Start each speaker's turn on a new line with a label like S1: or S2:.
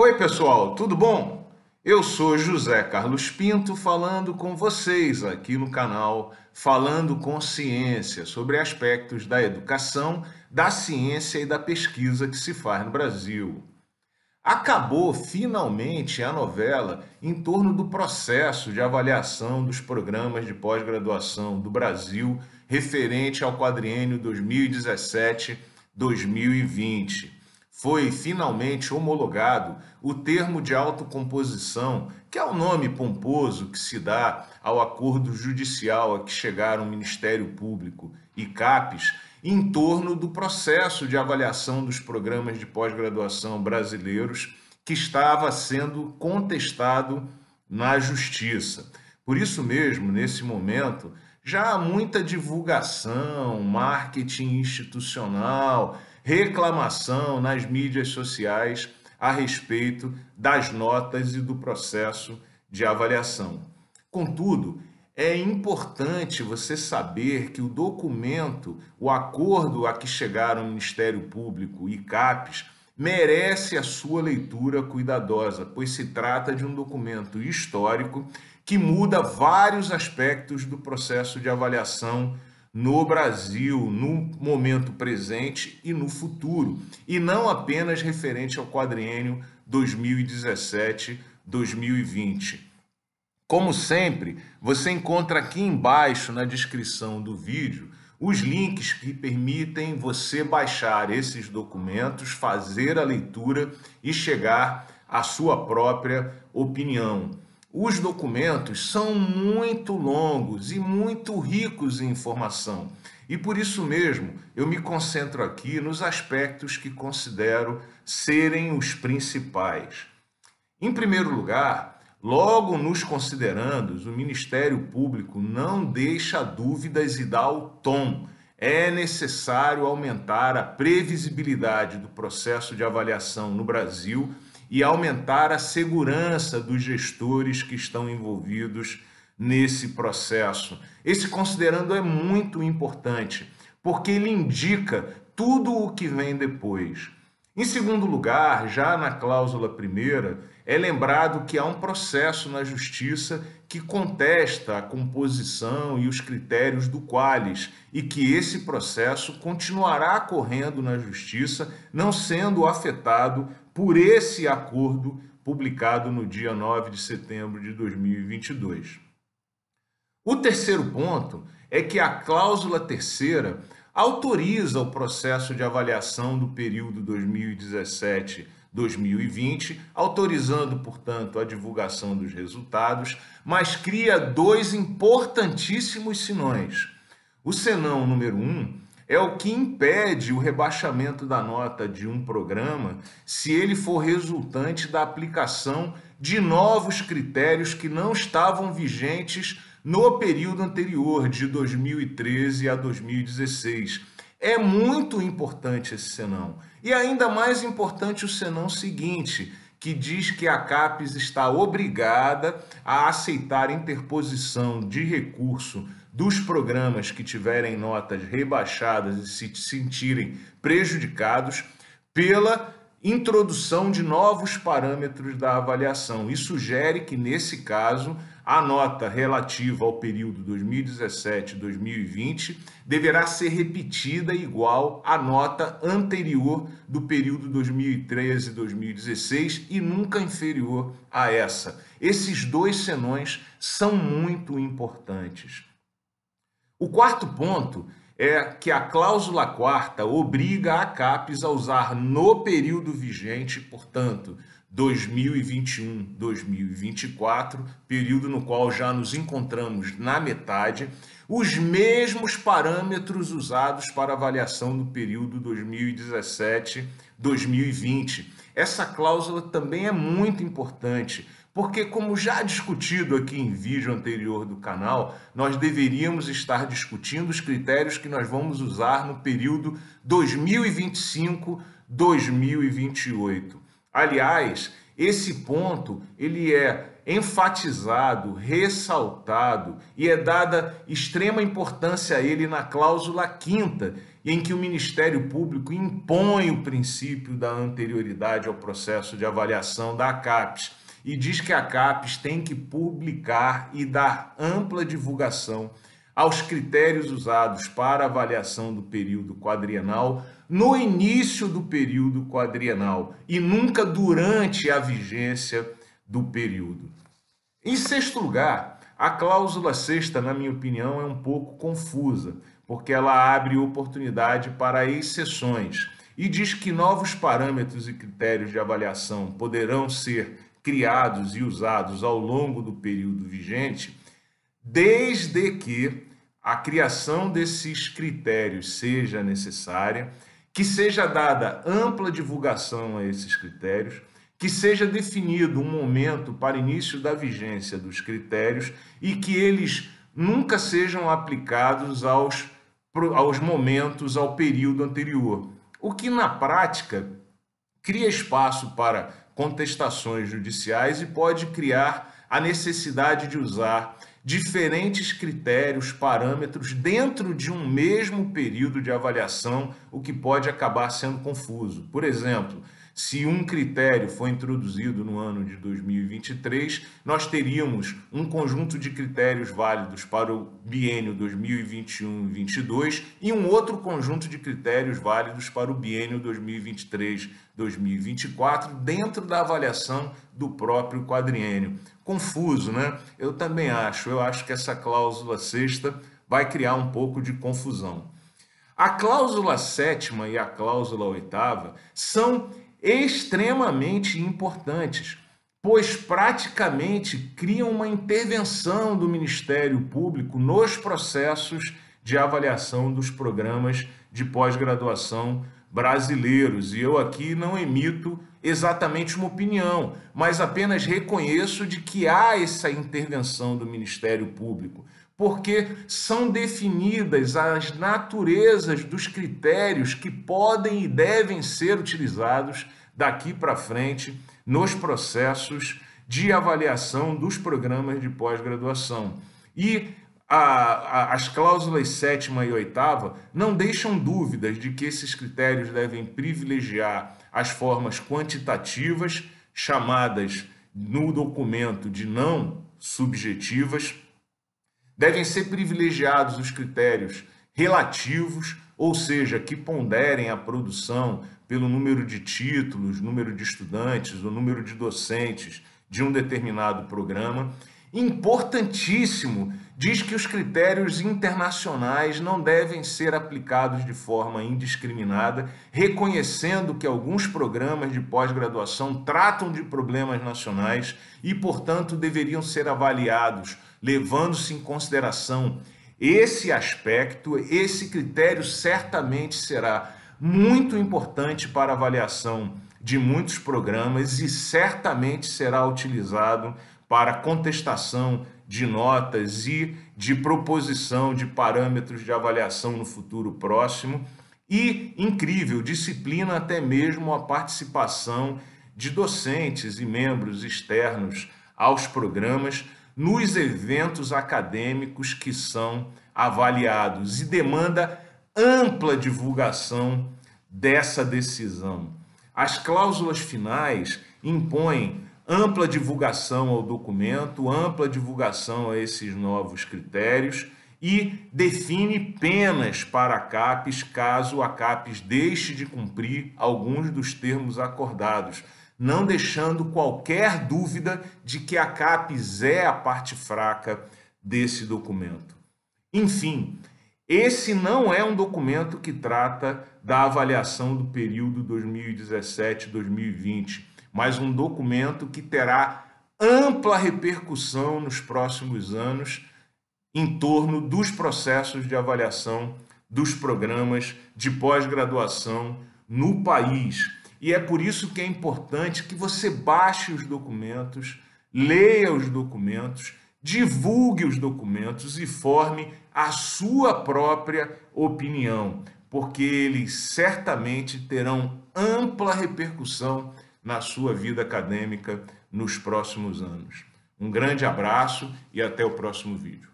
S1: Oi, pessoal, tudo bom? Eu sou José Carlos Pinto falando com vocês aqui no canal Falando com Ciência sobre aspectos da educação, da ciência e da pesquisa que se faz no Brasil. Acabou finalmente a novela em torno do processo de avaliação dos programas de pós-graduação do Brasil referente ao quadriênio 2017-2020 foi finalmente homologado o termo de autocomposição, que é o nome pomposo que se dá ao acordo judicial a que chegaram o Ministério Público e CAPES em torno do processo de avaliação dos programas de pós-graduação brasileiros que estava sendo contestado na Justiça. Por isso mesmo, nesse momento, já há muita divulgação, marketing institucional reclamação nas mídias sociais a respeito das notas e do processo de avaliação. Contudo, é importante você saber que o documento, o acordo a que chegaram o Ministério Público e CAPES, merece a sua leitura cuidadosa, pois se trata de um documento histórico que muda vários aspectos do processo de avaliação no Brasil, no momento presente e no futuro, e não apenas referente ao quadriênio 2017-2020. Como sempre, você encontra aqui embaixo na descrição do vídeo os links que permitem você baixar esses documentos, fazer a leitura e chegar à sua própria opinião. Os documentos são muito longos e muito ricos em informação, e por isso mesmo eu me concentro aqui nos aspectos que considero serem os principais. Em primeiro lugar, logo nos considerando, o Ministério Público não deixa dúvidas e dá o tom. É necessário aumentar a previsibilidade do processo de avaliação no Brasil e aumentar a segurança dos gestores que estão envolvidos nesse processo. Esse considerando é muito importante, porque ele indica tudo o que vem depois. Em segundo lugar, já na cláusula primeira, é lembrado que há um processo na justiça que contesta a composição e os critérios do Qualis e que esse processo continuará correndo na justiça, não sendo afetado por esse acordo publicado no dia 9 de setembro de 2022. O terceiro ponto é que a cláusula terceira autoriza o processo de avaliação do período 2017-2020, autorizando, portanto, a divulgação dos resultados, mas cria dois importantíssimos senões. O senão número um é o que impede o rebaixamento da nota de um programa se ele for resultante da aplicação de novos critérios que não estavam vigentes no período anterior, de 2013 a 2016. É muito importante esse senão. E ainda mais importante o senão seguinte, que diz que a CAPES está obrigada a aceitar interposição de recurso dos programas que tiverem notas rebaixadas e se sentirem prejudicados pela introdução de novos parâmetros da avaliação e sugere que, nesse caso, a nota relativa ao período 2017-2020 deverá ser repetida igual à nota anterior do período 2013-2016 e nunca inferior a essa. Esses dois senões são muito importantes. O quarto ponto é que a cláusula quarta obriga a CAPES a usar no período vigente, portanto, 2021-2024, período no qual já nos encontramos na metade, os mesmos parâmetros usados para avaliação do período 2017-2020. Essa cláusula também é muito importante porque, como já discutido aqui em vídeo anterior do canal, nós deveríamos estar discutindo os critérios que nós vamos usar no período 2025-2028. Aliás, esse ponto ele é enfatizado, ressaltado e é dada extrema importância a ele na cláusula quinta. em que o Ministério Público impõe o princípio da anterioridade ao processo de avaliação da CAPES e diz que a CAPES tem que publicar e dar ampla divulgação aos critérios usados para avaliação do período quadrienal no início do período quadrienal e nunca durante a vigência do período. Em sexto lugar, a cláusula sexta, na minha opinião, é um pouco confusa, porque ela abre oportunidade para exceções e diz que novos parâmetros e critérios de avaliação poderão ser criados e usados ao longo do período vigente, desde que a criação desses critérios seja necessária, que seja dada ampla divulgação a esses critérios, que seja definido um momento para início da vigência dos critérios e que eles nunca sejam aplicados aos aos momentos, ao período anterior. O que, na prática, cria espaço para contestações judiciais e pode criar a necessidade de usar diferentes critérios, parâmetros dentro de um mesmo período de avaliação, o que pode acabar sendo confuso. Por exemplo, se um critério for introduzido no ano de 2023, nós teríamos um conjunto de critérios válidos para o biênio 2021-22 e um outro conjunto de critérios válidos para o biênio 2023-2024 dentro da avaliação do próprio quadriênio. Confuso, né? Eu também acho. Eu acho que essa cláusula sexta vai criar um pouco de confusão. A cláusula sétima e a cláusula oitava são extremamente importantes, pois praticamente criam uma intervenção do Ministério Público nos processos de avaliação dos programas de pós-graduação brasileiros. E eu aqui não emito exatamente uma opinião, mas apenas reconheço de que há essa intervenção do Ministério Público, porque são definidas as naturezas dos critérios que podem e devem ser utilizados daqui para frente nos processos de avaliação dos programas de pós-graduação. E a, a, as cláusulas sétima e oitava não deixam dúvidas de que esses critérios devem privilegiar as formas quantitativas, chamadas no documento de não subjetivas, Devem ser privilegiados os critérios relativos, ou seja, que ponderem a produção pelo número de títulos, número de estudantes, o número de docentes de um determinado programa. Importantíssimo, diz que os critérios internacionais não devem ser aplicados de forma indiscriminada, reconhecendo que alguns programas de pós-graduação tratam de problemas nacionais e, portanto, deveriam ser avaliados levando-se em consideração esse aspecto, esse critério certamente será muito importante para avaliação de muitos programas e certamente será utilizado para contestação de notas e de proposição de parâmetros de avaliação no futuro próximo. E, incrível, disciplina até mesmo a participação de docentes e membros externos aos programas nos eventos acadêmicos que são avaliados e demanda ampla divulgação dessa decisão. As cláusulas finais impõem ampla divulgação ao documento, ampla divulgação a esses novos critérios e define penas para a CAPES caso a CAPES deixe de cumprir alguns dos termos acordados não deixando qualquer dúvida de que a CAPES é a parte fraca desse documento. Enfim, esse não é um documento que trata da avaliação do período 2017-2020, mas um documento que terá ampla repercussão nos próximos anos em torno dos processos de avaliação dos programas de pós-graduação no país. E é por isso que é importante que você baixe os documentos, leia os documentos, divulgue os documentos e forme a sua própria opinião, porque eles certamente terão ampla repercussão na sua vida acadêmica nos próximos anos. Um grande abraço e até o próximo vídeo.